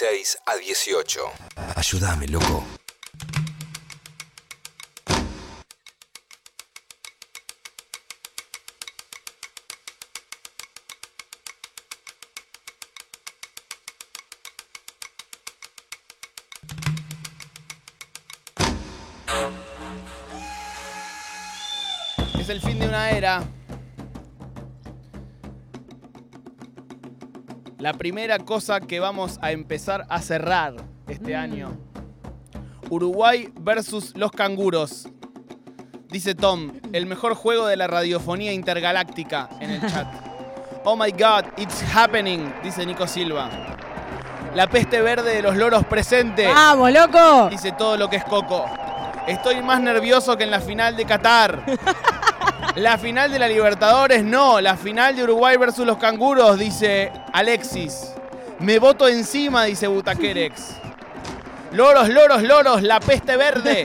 16 a 18. Ayúdame, loco. La primera cosa que vamos a empezar a cerrar este año. Uruguay versus los canguros. Dice Tom, el mejor juego de la radiofonía intergaláctica en el chat. Oh my god, it's happening, dice Nico Silva. La peste verde de los loros presente. ¡Vamos, loco! Dice todo lo que es Coco. Estoy más nervioso que en la final de Qatar. La final de la Libertadores, no. La final de Uruguay versus los canguros, dice Alexis. Me voto encima, dice Butaquerex. Loros, loros, loros, la peste verde.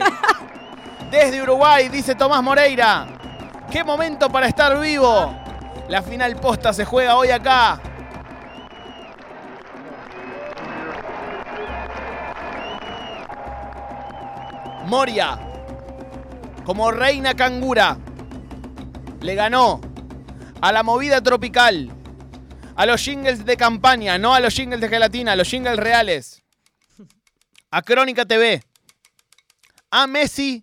Desde Uruguay, dice Tomás Moreira. Qué momento para estar vivo. La final posta se juega hoy acá. Moria, como reina cangura, le ganó a la movida tropical, a los jingles de campaña, no a los jingles de gelatina, a los jingles reales, a Crónica TV, a Messi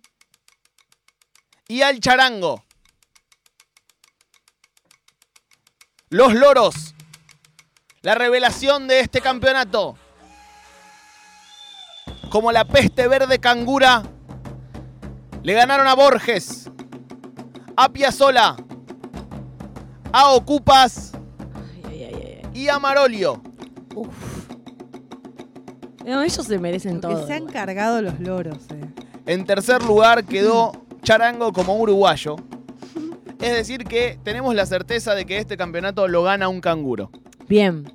y al charango. Los loros, la revelación de este campeonato. Como la peste verde cangura, le ganaron a Borges, a Piazzola, a Ocupas y a Marolio. No, ellos se merecen Porque todo. se han cargado los loros. eh. En tercer lugar quedó Charango como uruguayo. Es decir, que tenemos la certeza de que este campeonato lo gana un canguro. Bien,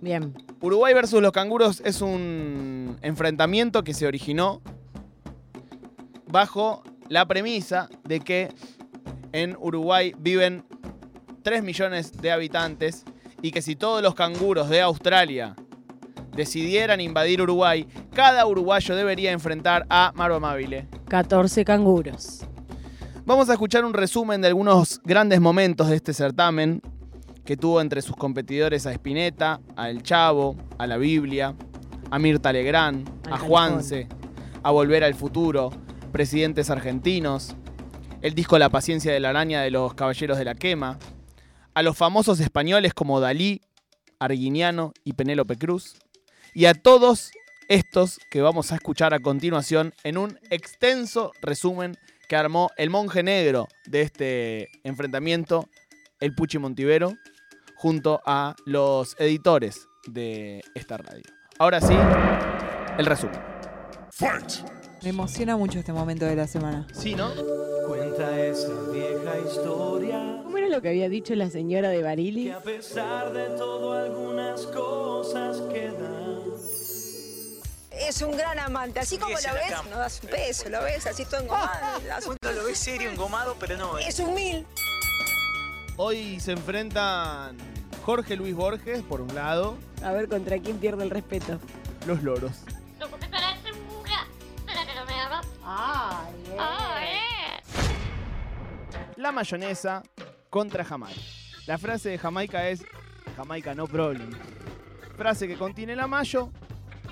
bien. Uruguay versus los canguros es un enfrentamiento que se originó bajo la premisa de que en Uruguay viven 3 millones de habitantes y que si todos los canguros de Australia decidieran invadir Uruguay, cada uruguayo debería enfrentar a Maro Amabile. 14 canguros. Vamos a escuchar un resumen de algunos grandes momentos de este certamen que tuvo entre sus competidores a Spinetta, a El Chavo, a La Biblia, a Mirta Legrand, a Juanse, a Volver al Futuro, presidentes argentinos, el disco La paciencia de la araña de los Caballeros de la Quema, a los famosos españoles como Dalí, Arguiniano y Penélope Cruz, y a todos estos que vamos a escuchar a continuación en un extenso resumen que armó el monje negro de este enfrentamiento, el Puchi Montivero, junto a los editores de esta radio. Ahora sí, el resumen. Me emociona mucho este momento de la semana. Sí, ¿no? Cuenta esa vieja historia ¿Cómo era lo que había dicho la señora de que Barili? a pesar de todo algunas cosas quedan. Es un gran amante, así como lo ves, no das un beso, lo ves así todo engomado. das un- No lo ves serio, engomado, pero no. Es un mil. Hoy se enfrentan Jorge Luis Borges, por un lado, A ver contra quién pierde el respeto. los loros. La mayonesa contra Jamaica. La frase de Jamaica es Jamaica no problem. Frase que contiene la mayo,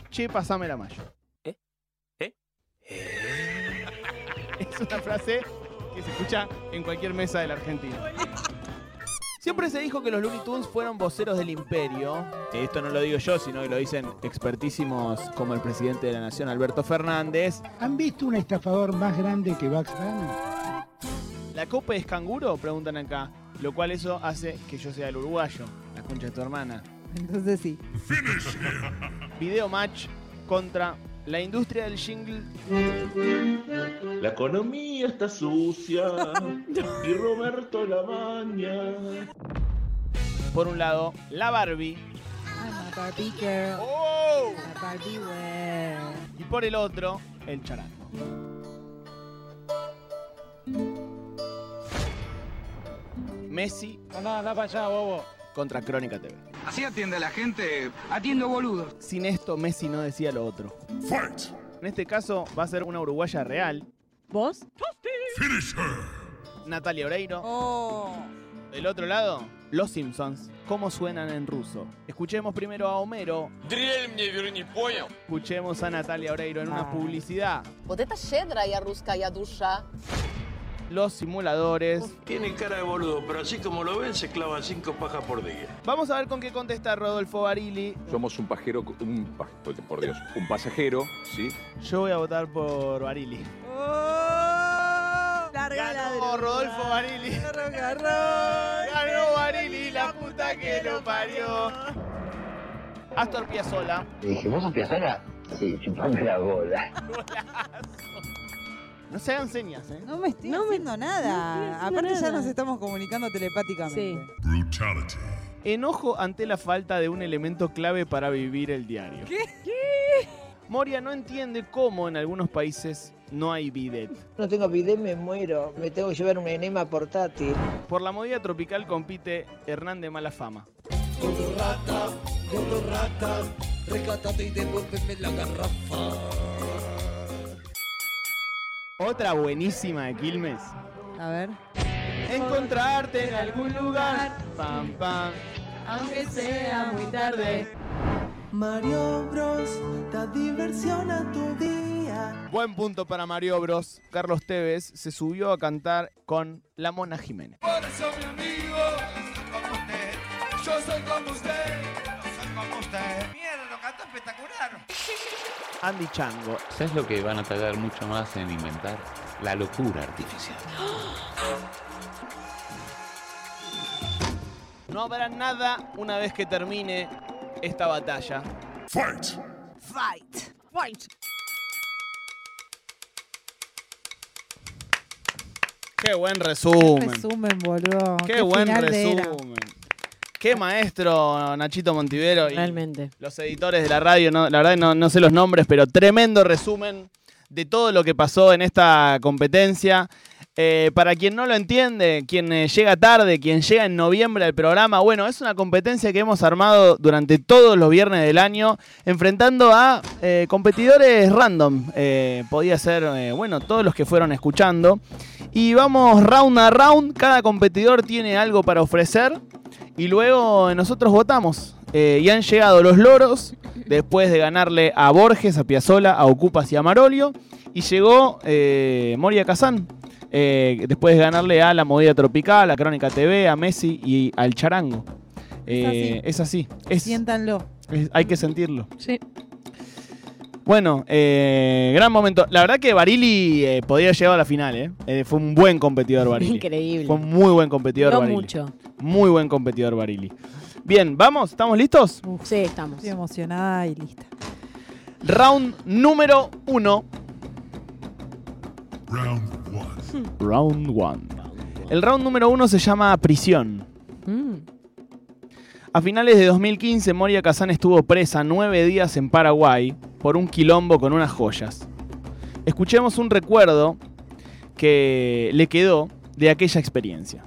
che, pasame la mayo. ¿Eh? ¿Eh? Es una frase que se escucha en cualquier mesa de la Argentina. Siempre se dijo que los Looney Tunes fueron voceros del imperio. Esto no lo digo yo, sino que lo dicen expertísimos como el presidente de la Nación, Alberto Fernández. ¿Han visto un estafador más grande que Bugs Bunny? ¿La copa es canguro? Preguntan acá. Lo cual eso hace que yo sea el uruguayo, la concha de tu hermana. Entonces sí. Video match contra la industria del jingle. La economía está sucia y Roberto la baña. Por un lado, la Barbie. I'm a Barbie girl. ¡Oh! A Barbie wear. Y por el otro, el charango. Messi Anda, anda para allá, bobo. contra Crónica TV. Así atiende a la gente, atiendo boludos. Sin esto, Messi no decía lo otro. En este caso, va a ser una uruguaya real, ¿Vos? Natalia Oreiro. Oh. Del otro lado, los Simpsons. ¿Cómo suenan en ruso? Escuchemos primero a Homero. Escuchemos a Natalia Oreiro en una Ah. publicidad. Вот это щедрая русская душа. Los simuladores. Tiene cara de boludo, pero así como lo ven, se clavan cinco pajas por día. Vamos a ver con qué contesta Rodolfo Barili. Somos un pajero, un, pa- por Dios, un pasajero, ¿sí? Yo voy a votar por Barili. Larga Ganó Rodolfo Barili. Ganó Barili, la puta que lo parió. Astor Piazzolla. Le dije, ¿vos sos Piazzolla? Sí, chupame la bola. No se hagan señas, ¿eh? No me estoy No haciendo nada. haciendo Aparte ya nos estamos comunicando telepáticamente. Sí. Enojo ante la falta de un elemento clave para vivir el diario. ¿Qué? Moria no entiende cómo en algunos países no hay bidet. No tengo bidet, me muero. Me tengo que llevar un enema portátil. Por la movida tropical compite Hernán de Mala Fama. Otra buenísima de Quilmes. A ver. Encontrarte en algún lugar, pam pam, Aunque sea muy tarde. Mario Bros, da diversión a tu día. Buen punto para Mario Bros. Carlos Tevez se subió a cantar con La Mona Jiménez. Por eso mi amigo, como usted, yo soy como usted, yo soy como usted. Espectacular. Andy Chango. ¿Sabes lo que van a tardar mucho más en inventar? La locura artificial. No habrá nada una vez que termine esta batalla. Fight. Fight. Qué buen resumen. Resumen, boludo. Qué, buen final de era. resumen. Qué maestro Nachito Montivero y Realmente. los editores de la radio. No, la verdad no, no sé los nombres, pero tremendo resumen de todo lo que pasó en esta competencia. Eh, para quien no lo entiende, quien eh, llega tarde, quien llega en noviembre al programa, bueno, es una competencia que hemos armado durante todos los viernes del año, enfrentando a eh, competidores random. Podía ser, bueno, todos los que fueron escuchando. Y vamos round a round, cada competidor tiene algo para ofrecer y luego nosotros votamos. Eh, y han llegado los loros después de ganarle a Borges, a Piazzola, a Ocupas y a Marolio. Y llegó eh, Moria Kazán eh, después de ganarle a La Movida Tropical, a Crónica TV, a Messi y al Charango. Es así. Es, Siéntanlo. es- hay que sentirlo. Sí. Bueno, eh, gran momento. La verdad que Barili eh, podría llegar a la final, ¿eh? Eh, Fue un buen competidor Barili. Increíble. Fue un muy buen competidor No Barili. mucho. Muy buen competidor Barili. Bien, vamos, ¿estamos listos? Sí, estamos. Estoy emocionada y lista. Round número uno. Round one. El round número uno se llama Prisión. Mm. A finales de 2015, Moria Kazán estuvo presa nueve días en Paraguay por un quilombo con unas joyas. Escuchemos un recuerdo que le quedó de aquella experiencia.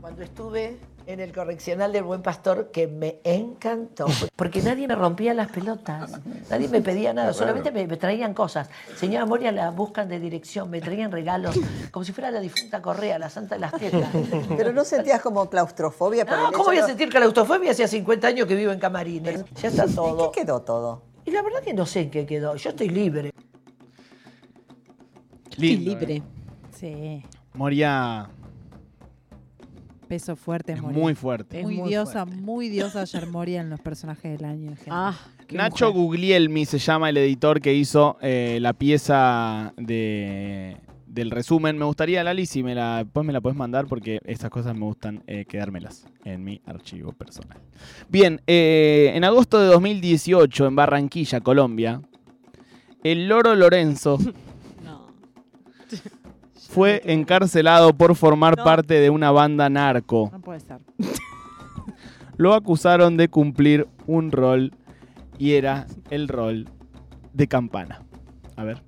Cuando estuve en el correccional del Buen Pastor, que me encantó, porque nadie me rompía las pelotas, nadie me pedía nada, solamente me, me traían cosas. Señora Moria la buscan de dirección, me traían regalos, como si fuera la difunta Correa, la santa de las tetas. Pero no sentías como claustrofobia por No, ¿cómo voy a sentir claustrofobia? Hace 50 años que vivo en camarines. Ya está todo. ¿En qué quedó todo? Y la verdad que no sé en qué quedó. Yo estoy libre. Lindo, libre. ¿eh? Sí. Moria Peso fuerte, es Moria. muy fuerte. Es Muy, muy diosa, muy diosa ayer Moria en los personajes del año. Ah, qué Nacho mujer. Guglielmi se llama el editor que hizo eh, la pieza de, del resumen. Me gustaría, Lali, si me la, después me la puedes mandar porque estas cosas me gustan eh, quedármelas en mi archivo personal. Bien, eh, en agosto de 2018 en Barranquilla, Colombia, el loro Lorenzo No. fue encarcelado por formar No. parte de una banda narco. No puede ser. Lo acusaron de cumplir un rol y era el rol de campana. A ver.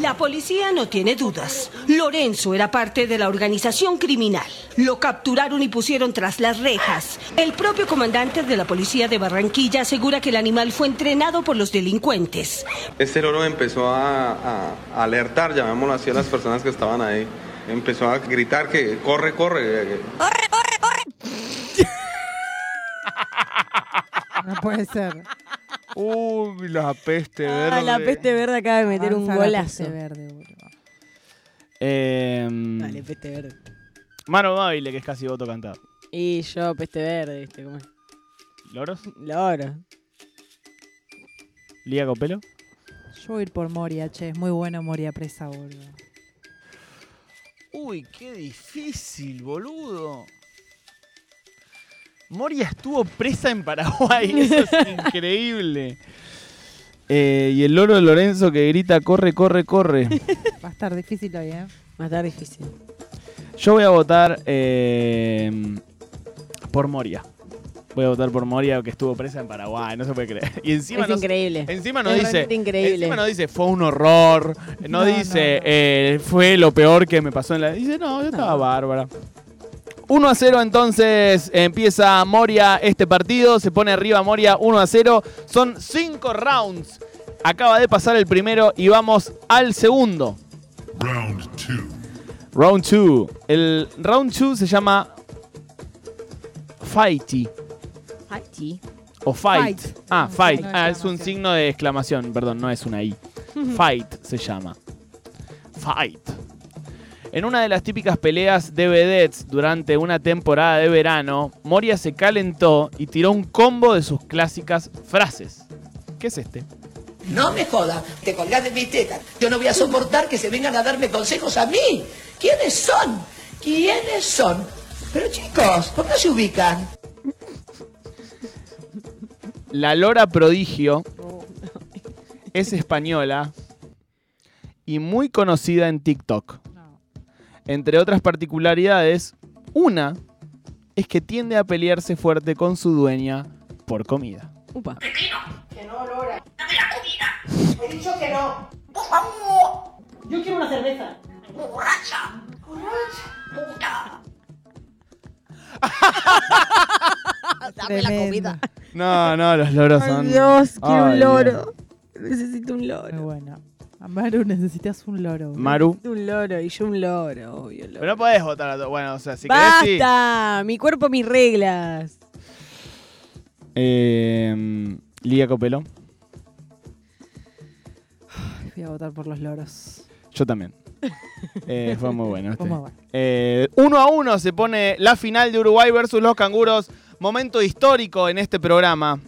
La policía no tiene dudas. Lorenzo era parte de la organización criminal. Lo capturaron y pusieron tras las rejas. El propio comandante de la policía de Barranquilla asegura que el animal fue entrenado por los delincuentes. Este loro empezó a, a- a alertar, llamémoslo así, a las personas que estaban ahí. Empezó a gritar que corre, corre. No puede ser. Uy, la peste verde. Ah, la peste verde acaba de meter un la golazo. peste verde, boludo. Em, Dale, peste verde. Mano Baile, que es casi voto cantado. Y yo, peste verde, ¿viste cómo es? ¿Loros? Loro. ¿Lía Copelo? Yo voy a ir por Moria, che. Es muy bueno Moria presa, boludo. Uy, qué difícil, boludo. Moria estuvo presa en Paraguay, eso es increíble. Eh, y el loro de Lorenzo que grita, corre, corre, corre. Va a estar difícil hoy, ¿eh? Va a estar difícil. Yo voy a votar eh, por Moria. Voy a votar por Moria que estuvo presa en Paraguay, no se puede creer. Y encima Es no- increíble. Encima no Es dice. increíble. Encima no dice fue un horror. No, No, dice eh, fue lo peor que me pasó en la. Dice, no, yo estaba bárbara. 1 a 0 entonces empieza Moria este partido, se pone arriba Moria 1 a 0, son 5 rounds. Acaba de pasar el primero y vamos al segundo. Round two. Round 2. El round 2 se llama Fighty Hachi. o Fight. Fight. Ah, Fight. No, Ah, es un signo de exclamación, perdón, no es una I. Fight se llama. Fight. En una de las típicas peleas de vedettes durante una temporada de verano, Moria se calentó y tiró un combo de sus clásicas frases. ¿Qué es este? No me jodas, te colgás de mis tetas. Yo no voy a soportar que se vengan a darme consejos a mí. ¿Quiénes son? ¿Quiénes son? Pero chicos, ¿por qué se ubican? La Lora Prodigio es española y muy conocida en TikTok. Entre otras particularidades, una es que tiende a pelearse fuerte con su dueña por comida. Upa. Que no, Lora. Dame la comida. He dicho que no. Por favor. Yo quiero una cerveza. Borracha. Borracha. Puta. Dame la comida. No, no, los loros Ay, son. Dios, quiero Ay, un Dios. loro. Necesito un loro. Muy bueno. Maru, necesitas un loro. boludo. Maru. Necesito un loro y yo un loro, obvio. Loro. Pero no podés votar a todos. Bueno, o sea, si querés, sí. ¡Basta! Mi cuerpo, mis reglas. Eh, Lía Copelo. Voy a votar por los loros. Yo también. Eh, fue muy bueno. Este. Fue muy bueno. Eh, uno a uno se pone la final de Uruguay versus los canguros. Momento histórico en este programa.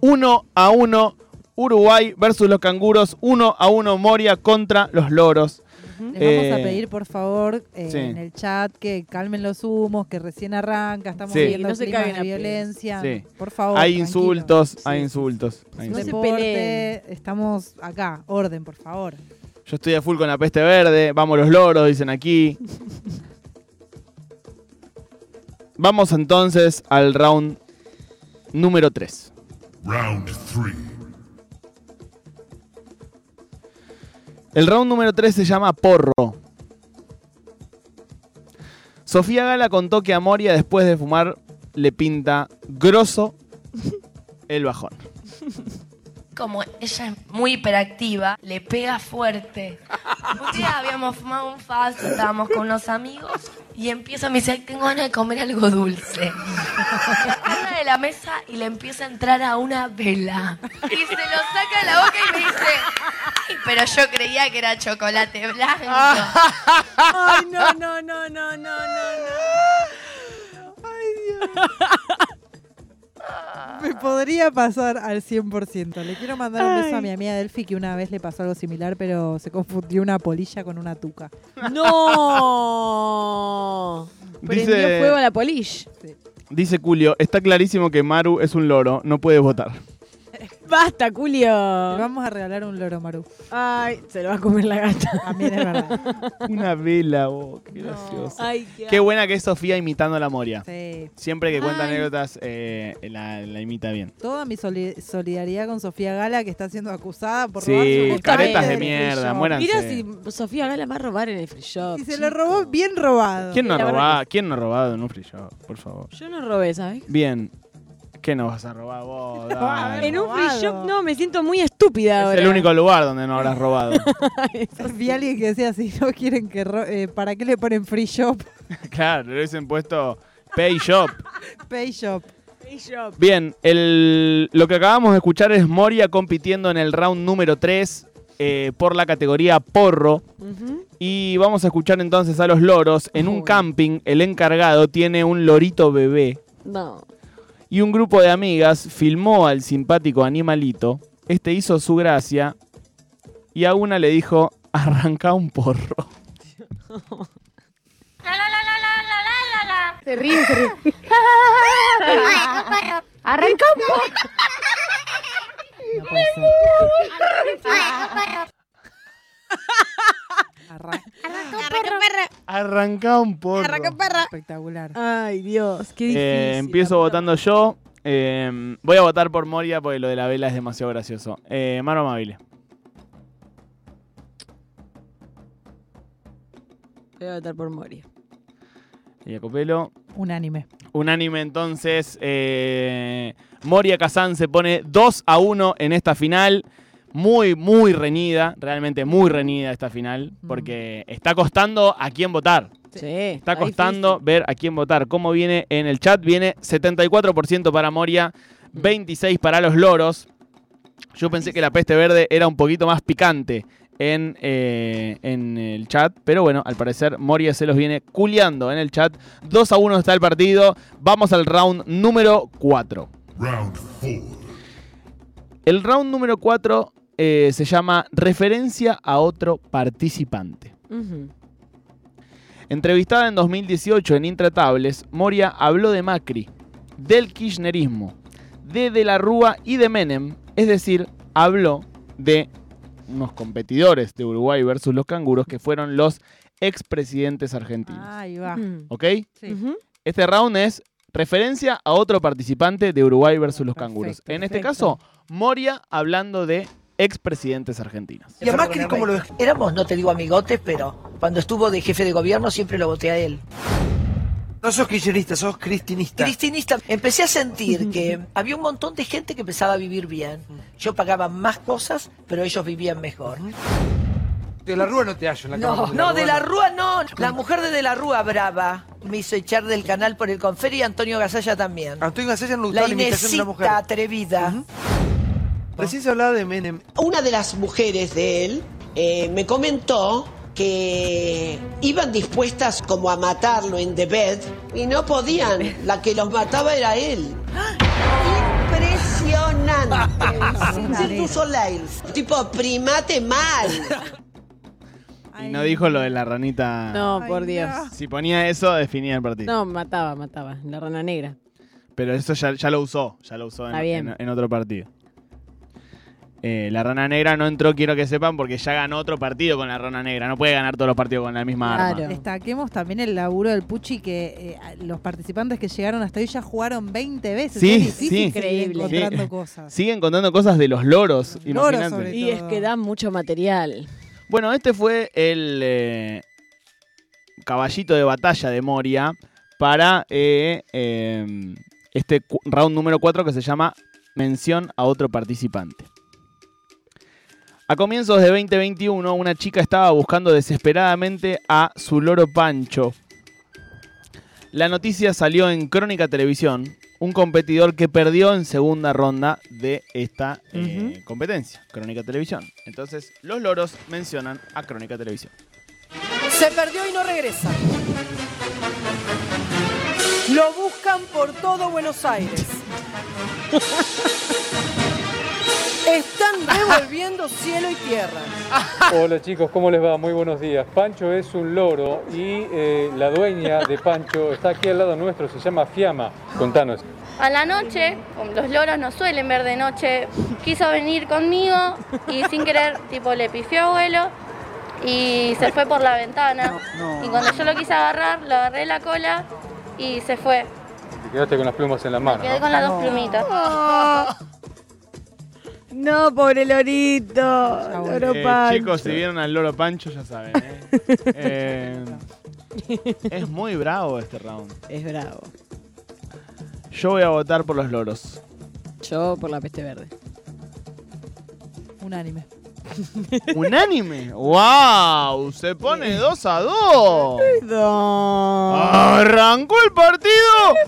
Uno a uno Uruguay versus los canguros. Uno a uno Moria contra los loros. Les Eh, vamos a pedir, por favor, eh, sí. en el chat que calmen los humos, que recién arranca, estamos Sí. viendo No se climas de violencia. Sí. Por favor. hay tranquilos. insultos, hay insultos. hay No insultos. peleen. Estamos acá. Orden, por favor. Yo estoy a full con la peste verde. Vamos los loros, dicen aquí. Vamos entonces al round número 3. Round three. El round número 3 se llama Porro. Sofía Gala contó que a Moria después de fumar le pinta grosso el bajón. Como ella es muy hiperactiva, le pega fuerte. Un día habíamos fumado un falso, estábamos con unos amigos y empieza, me dice, "Ay, tengo ganas de comer algo dulce. Una de la mesa y le empieza a entrar a una vela. Y se lo saca de la boca y me dice, "Ay, pero yo creía que era chocolate blanco. Ay, no, no, no, no, no, no, Me podría pasar al 100%. Le quiero mandar un beso a mi amiga Delphi que una vez le pasó algo similar, pero se confundió una polilla con una tuca. no. Prendió Dice- fuego a la polish. Dice Julio, está clarísimo que Maru es un loro, no puede votar. Basta, Julio. Le vamos a regalar un loro Maru. Ay, se lo va a comer la gata. También es verdad. Una vela, vos, qué gracioso. Ay, qué, Qué buena que es Sofía imitando a la Moria. Sí. Siempre que cuenta Ay. anécdotas, eh, la, la imita bien. Toda mi soli- solidaridad con Sofía Gala, que está siendo acusada por Sí, robarse un caretas de free mierda, shop. muéranse. Mira si Sofía Gala va a robar en el free shop. Y se lo robó bien robado. ¿Quién no, ha La verdad robado, ¿Quién no ha robado en un free shop? Por favor. Yo no robé, ¿sabes? Bien. ¿Qué nos vas a robar vos? Dale. En un free shop no, me siento muy estúpida Es ahora. el único lugar donde no habrás robado. Vi a alguien que decía, si no quieren que... ro- eh, ¿Para qué le ponen free shop? claro, le hubiesen puesto Pay Shop. Pay shop. Bien, el- lo que acabamos de escuchar es Moria compitiendo en el round número 3 por la categoría porro. Y vamos a escuchar entonces a los loros. En un camping, el encargado tiene un lorito bebé. No. Y un grupo de amigas filmó al simpático animalito. Este hizo su gracia. Y a una le dijo, arranca un porro. Se ríe, se ríe. Arranca un poco. No puede ser. Arra- Arranca un porro. Espectacular. Ay, Dios, qué difícil. Eh, empiezo votando yo. Eh, voy a votar por Moria porque lo de la vela es demasiado gracioso. Eh, Mano Amable. Voy a votar por Moria. Y Jacopelo. Unánime. Unánime entonces. eh, Moria Kazan se pone 2 a 1 en esta final. Muy, muy reñida. Realmente muy reñida esta final. Porque está costando a quién votar. Sí. Está costando ver a quién votar. ¿Cómo viene en el chat? Viene 74% para Moria, 26% para los loros. Yo pensé que la peste verde era un poquito más picante en, eh, en el chat, pero bueno, al parecer Moria se los viene culeando en el chat. 2 a 1 está el partido. Vamos al round número 4. Round 4. El round número 4 eh, se llama Referencia a otro participante. Entrevistada en 2018 en Intratables, Moria habló de Macri, del kirchnerismo, de De la Rúa y de Menem, es decir, habló de unos competidores de Uruguay versus los canguros que fueron los expresidentes argentinos. Ahí va. ¿Ok? Sí. Este round es referencia a otro participante de Uruguay versus los canguros. En este caso, Moria hablando de expresidentes argentinos. ¿Y a Macri cómo lo Éramos, no te digo amigotes, pero cuando estuvo de jefe de gobierno siempre lo voté a él. No sos kirchnerista, sos cristinista. Cristinista, empecé a sentir que había un montón de gente que empezaba a vivir bien. Yo pagaba más cosas, pero ellos vivían mejor. De la Rúa no te hallo en la No, cama. no, de la Rúa no. La mujer de De la Rúa brava me hizo echar del canal por el confer y Antonio Gasalla también. Antonio Gasalla no le La gustaba la imitación de una mujer. Inesita atrevida. Recién se hablaba de Menem. Una de las mujeres de él eh, me comentó que iban dispuestas como a matarlo en The Bed y no podían. La que los mataba era él. Impresionante. Cirque du Soleil. Tipo, primate mal. Y no dijo lo de la ranita. No, por Dios. Si ponía eso, definía el partido. No, mataba, mataba. La rana negra. Pero eso ya, ya lo usó, ya lo usó en, Está bien. en- en otro partido. Eh, la rana negra no entró, quiero que sepan, porque ya ganó otro partido con la rana negra. No puede ganar todos los partidos con la misma arma. Destaquemos también el laburo del Puchi que eh, los participantes que llegaron hasta hoy ya jugaron 20 veces. Sí, es sí. seguir encontrando Sí. cosas. Siguen contando cosas de los loros, Loros sobre Y es que da mucho material. Bueno, este fue el eh, caballito de batalla de Moria para eh, eh, este round número 4 que se llama Mención a otro participante. A comienzos de 2021, una chica estaba buscando desesperadamente a su loro Pancho. La noticia salió en Crónica Televisión, un competidor que perdió en segunda ronda de esta eh, competencia, Crónica Televisión. Entonces, los loros mencionan a Crónica Televisión. Se perdió y no regresa. Lo buscan por todo Buenos Aires. Están revolviendo cielo y tierra. Hola chicos, ¿cómo les va? Muy buenos días. Pancho es un loro y eh, la dueña de Pancho está aquí al lado nuestro, se llama Fiamma. Contanos. A la noche, los loros no suelen ver de noche, quiso venir conmigo y sin querer, tipo, le pifió a abuelo y se fue por la ventana. Y cuando yo lo quise agarrar, lo agarré de la cola y se fue. Te quedaste con las plumas en la mano. Quedé ¿no? con las dos plumitas. No, pobre lorito. Loro Eh, Pancho. chicos, si vieron al loro Pancho ya saben. ¿eh? Eh, es muy bravo este round. Es bravo. Yo voy a votar por los loros. Yo por la peste verde. Unánime. ¿Unánime? ¡Wow! Se pone 2 a 2. No. Arrancó el partido.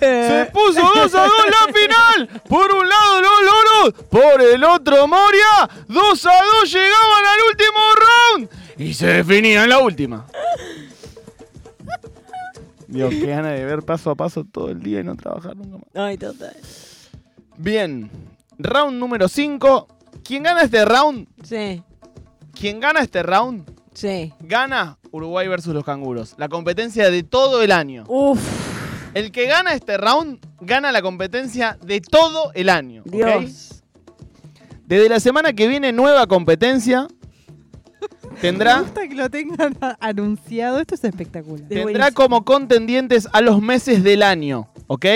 Se puso 2 a 2 la final. Por un lado los loros, por el otro Moria. 2 a 2 llegaban al último round. Y se definía en la última. Dios, qué gana de ver paso a paso todo el día y no trabajar nunca más. Ay, total. Bien, round número 5. ¿Quién gana este round? Sí. ¿Quién gana este round? Sí. Gana Uruguay versus los canguros. La competencia de todo el año. Uf. El que gana este round gana la competencia de todo el año. Dios. Desde la semana que viene, nueva competencia. Me Tendrá, gusta que lo tengan anunciado. Esto es espectacular. tendrá como contendientes a los meses del año. ¿Ok?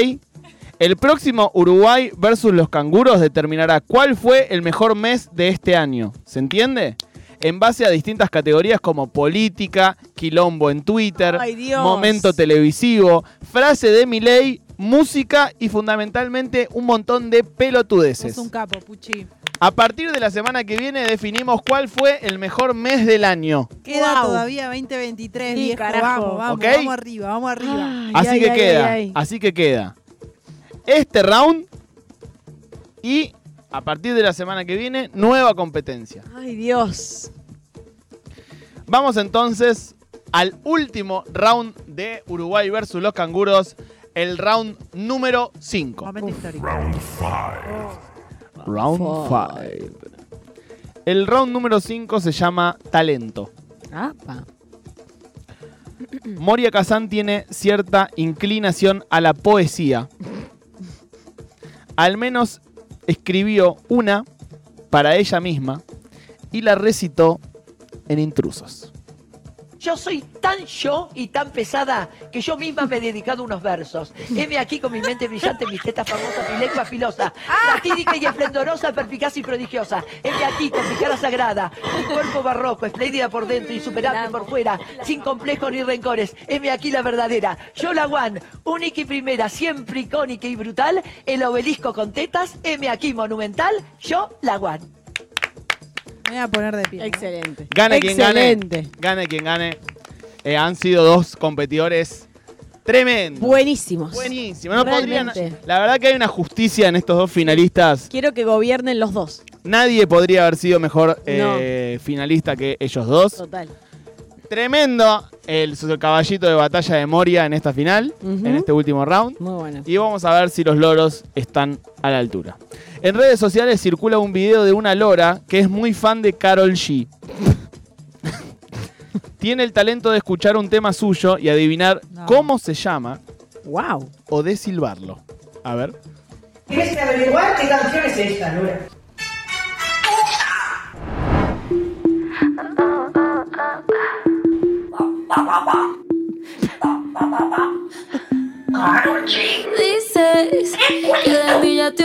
El próximo Uruguay versus los canguros determinará cuál fue el mejor mes de este año. ¿Se entiende? En base a distintas categorías como política, quilombo en Twitter, Ay, momento televisivo, frase de Milei, música y fundamentalmente un montón de pelotudeces. Sos un capo, Puchi. A partir de la semana que viene definimos cuál fue el mejor mes del año. Queda todavía 2023, Sí, viejo. carajo. Vamos, vamos, vamos arriba, vamos arriba. Así Ay, que ay, queda, ay, ay. así que queda. Este round y a partir de la semana que viene nueva competencia. Ay, Dios. Vamos entonces al último round de Uruguay versus los canguros, el round número 5. Momento histórico. Round 5. Round 5. El round número 5 se llama Talento. Apa. Moria Kazan tiene cierta inclinación a la poesía. Al menos escribió una para ella misma y la recitó en intrusos. Yo soy tan yo y tan pesada que yo misma me he dedicado unos versos. Heme aquí con mi mente brillante, mis tetas famosas, mi lengua filosa, latídica y esplendorosa, perspicaz y prodigiosa. Heme aquí con mi cara sagrada, mi cuerpo barroco, espléndida por dentro, insuperable por fuera, sin complejos ni rencores. Heme aquí la verdadera, yo la one, única y primera, siempre icónica y brutal, el obelisco con tetas, heme aquí monumental, yo la one. Me voy a poner de pie. Excelente. Gane quien gane. Excelente. Gane quien gane. Eh, han sido dos competidores tremendos. Buenísimos. Buenísimo. No podrían- la verdad que hay una justicia en estos dos finalistas. Quiero que gobiernen los dos. Nadie podría haber sido mejor eh, finalista que ellos dos. Total. Tremendo el, caballito de batalla de Moria en esta final, en este último round. Muy bueno. Y vamos a ver si los loros están a la altura. En redes sociales circula un video de una lora que es muy fan de Carol G. Tiene el talento de escuchar un tema suyo y adivinar cómo se llama Wow. o de silbarlo. A ver. ¿Quieres averiguar qué canción es esta, Lura? Dices que de mí ya te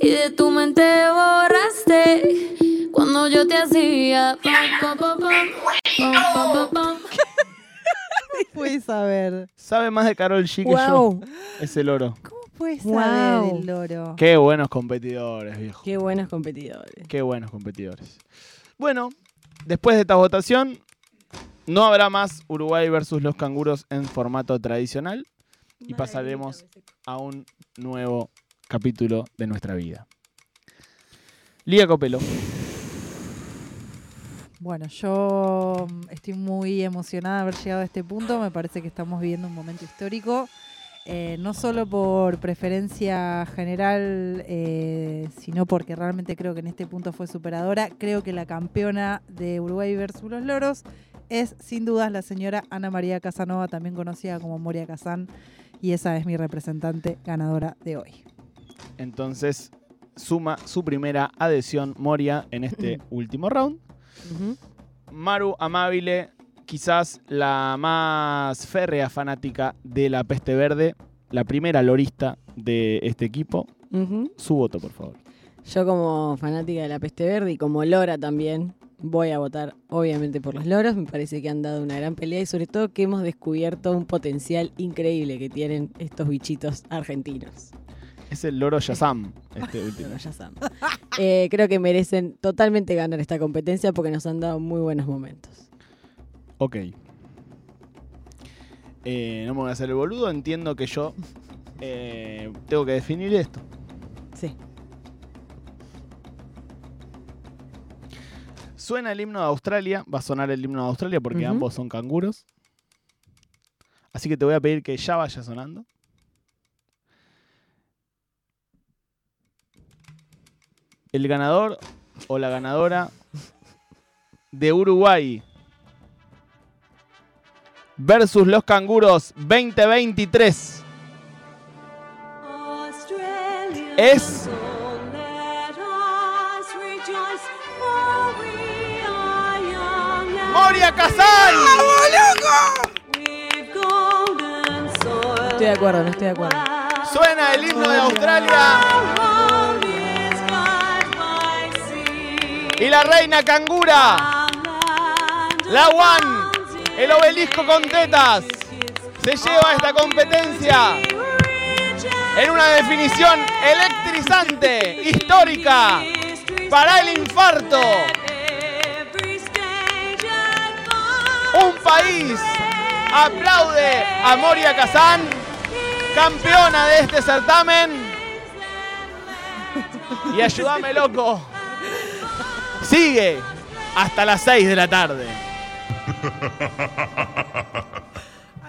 y de tu mente borraste cuando yo te hacía pam, pam, pam. Puedes saber. Sabe más de Carol G que Wow. yo. Ese loro. Puedes Wow. saber el loro. Qué buenos competidores, viejo. Qué buenos competidores. Qué buenos competidores. Bueno, después de esta votación, no habrá más Uruguay versus los canguros en formato tradicional y pasaremos a un nuevo capítulo de nuestra vida. Lía Copelo. Bueno, yo mm, estoy muy emocionada de haber llegado a este punto. Me parece que estamos viviendo un momento histórico. eh, no solo por preferencia general, eh, sino porque realmente creo que en este punto fue superadora. Creo que la campeona de Uruguay versus los Loros es sin dudas la señora Ana María Casanova, también conocida como Moria Kazán. y esa es mi representante ganadora de hoy. Entonces suma su primera adhesión Moria en este último round. Maru Amabile, quizás la más férrea fanática de la peste verde, la primera lorista de este equipo. Su voto, por favor. Yo como fanática de la peste verde y como Lora también voy a votar obviamente por los loros. Me parece que han dado una gran pelea y sobre todo que hemos descubierto un potencial increíble que tienen estos bichitos argentinos. Es el loro Yazam, este último. Loro Yazam. Eh, creo que merecen totalmente ganar esta competencia porque nos han dado muy buenos momentos. Ok. Eh, no me voy a hacer el boludo, entiendo que yo eh, tengo que definir esto. Sí. Suena el himno de Australia, va a sonar el himno de Australia porque ambos son canguros. Así que te voy a pedir que ya vaya sonando. El ganador o la ganadora de Uruguay versus los canguros 2023 es Moria Kazan. Estoy de acuerdo, no estoy de acuerdo. Suena el himno de Australia. Y la reina cangura. La One. El obelisco con tetas. Se lleva esta competencia. En una definición electrizante, histórica, para el infarto. Un país aplaude a Moria Kazan, campeona de este certamen. Y ayúdame, loco. Sigue hasta las 6 de la tarde.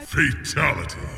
Fatality.